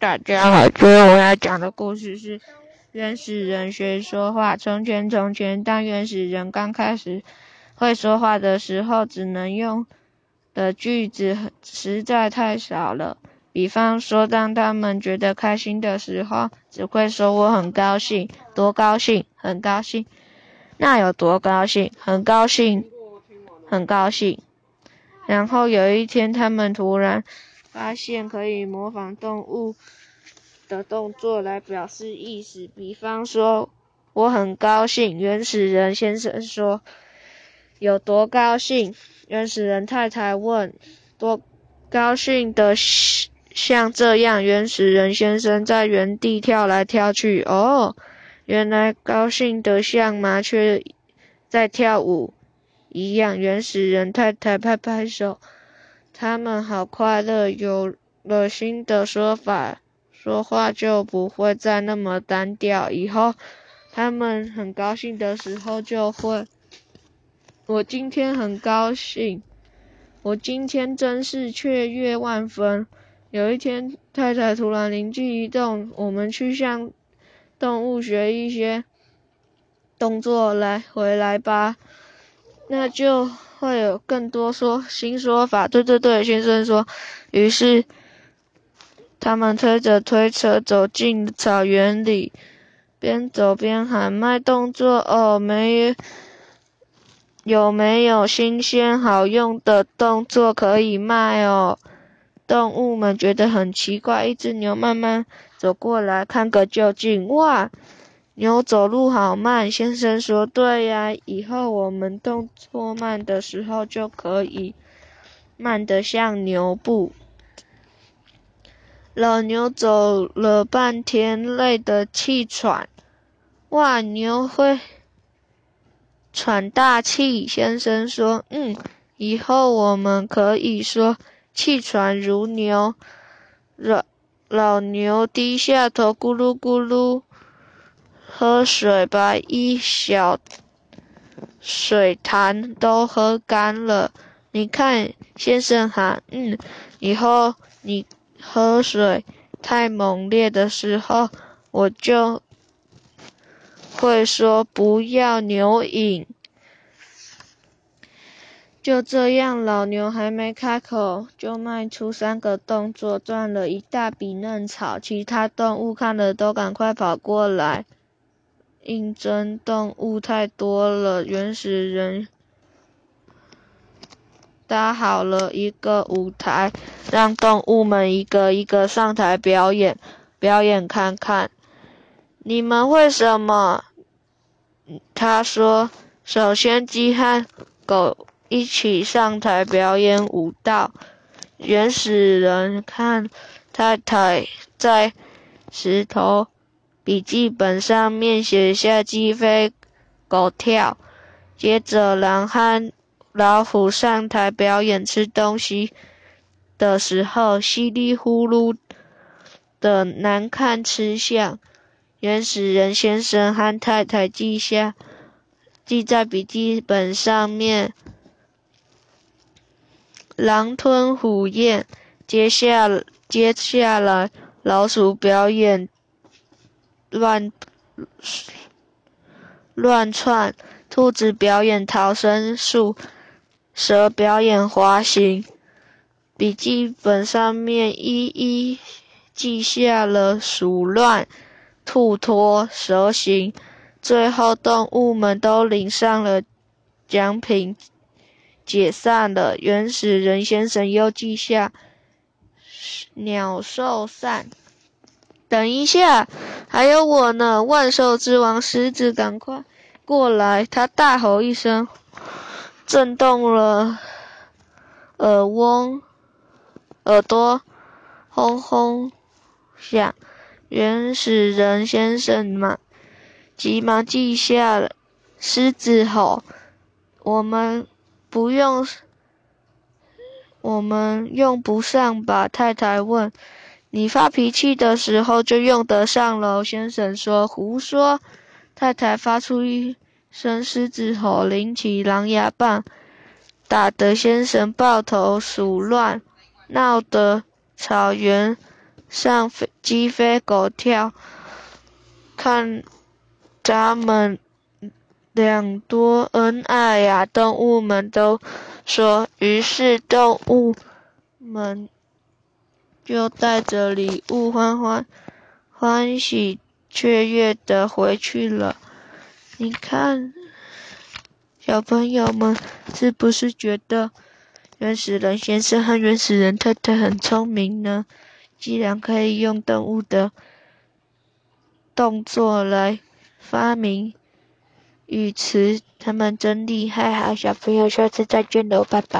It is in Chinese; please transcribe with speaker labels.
Speaker 1: 大家好，今天我要讲的故事是原始人学说话。从前，从前，当原始人刚开始会说话的时候，只能用的句子实在太少了。比方说，当他们觉得开心的时候，只会说“我很高兴”，多高兴，很高兴，那有多高兴，很高兴，很高兴。然后有一天，他们突然。发现可以模仿动物的动作来表示意思，比方说“我很高兴”，原始人先生说：“有多高兴？”原始人太太问：“多高兴的像这样？”原始人先生在原地跳来跳去。哦，原来高兴的像麻雀在跳舞一样。原始人太太拍拍手。他们好快乐，有了新的说法，说话就不会再那么单调。以后他们很高兴的时候，就会：“我今天很高兴，我今天真是雀跃万分。”有一天，太太突然灵机一动：“我们去向动物学一些动作来回来吧。”那就。会有更多说新说法，对对对，先生说。于是，他们推着推车走进草原里，边走边喊卖动作哦，没有没有新鲜好用的动作可以卖哦？动物们觉得很奇怪，一只牛慢慢走过来看个究竟，哇！牛走路好慢，先生说：“对呀，以后我们动作慢的时候就可以慢得像牛步。”老牛走了半天，累得气喘。哇，牛会喘大气，先生说：“嗯，以后我们可以说气喘如牛。”老老牛低下头，咕噜咕噜。喝水，把一小水潭都喝干了。你看，先生喊：“嗯，以后你喝水太猛烈的时候，我就会说不要牛饮。”就这样，老牛还没开口，就迈出三个动作，赚了一大笔嫩草。其他动物看了，都赶快跑过来。应征动物太多了，原始人搭好了一个舞台，让动物们一个一个上台表演，表演看看。你们会什么？他说：“首先，鸡和狗一起上台表演舞蹈。”原始人看太太在石头。笔记本上面写下鸡飞狗跳，接着狼和老虎上台表演吃东西的时候稀里呼噜的难看吃相。原始人先生和太太记下，记在笔记本上面。狼吞虎咽，接下接下来老鼠表演。乱乱窜，兔子表演逃生术，蛇表演滑行。笔记本上面一一记下了鼠乱、兔脱、蛇行。最后，动物们都领上了奖品，解散了。原始人先生又记下鸟兽散。等一下，还有我呢！万兽之王狮子，赶快过来！他大吼一声，震动了耳嗡，耳朵轰轰响。原始人先生嘛，急忙记下了。狮子吼：“我们不用，我们用不上吧？”太太问。你发脾气的时候就用得上了，先生说。胡说！太太发出一声狮子吼，拎起狼牙棒，打得先生抱头鼠乱，闹得草原上飞鸡飞狗跳，看咱们两多恩爱呀！动物们都说。于是动物们就带着礼物，欢欢欢喜雀跃的回去了。你看，小朋友们是不是觉得原始人先生和原始人太太很聪明呢？既然可以用动物的动作来发明语词，他们真厉害！好，小朋友，下次再见喽，拜拜。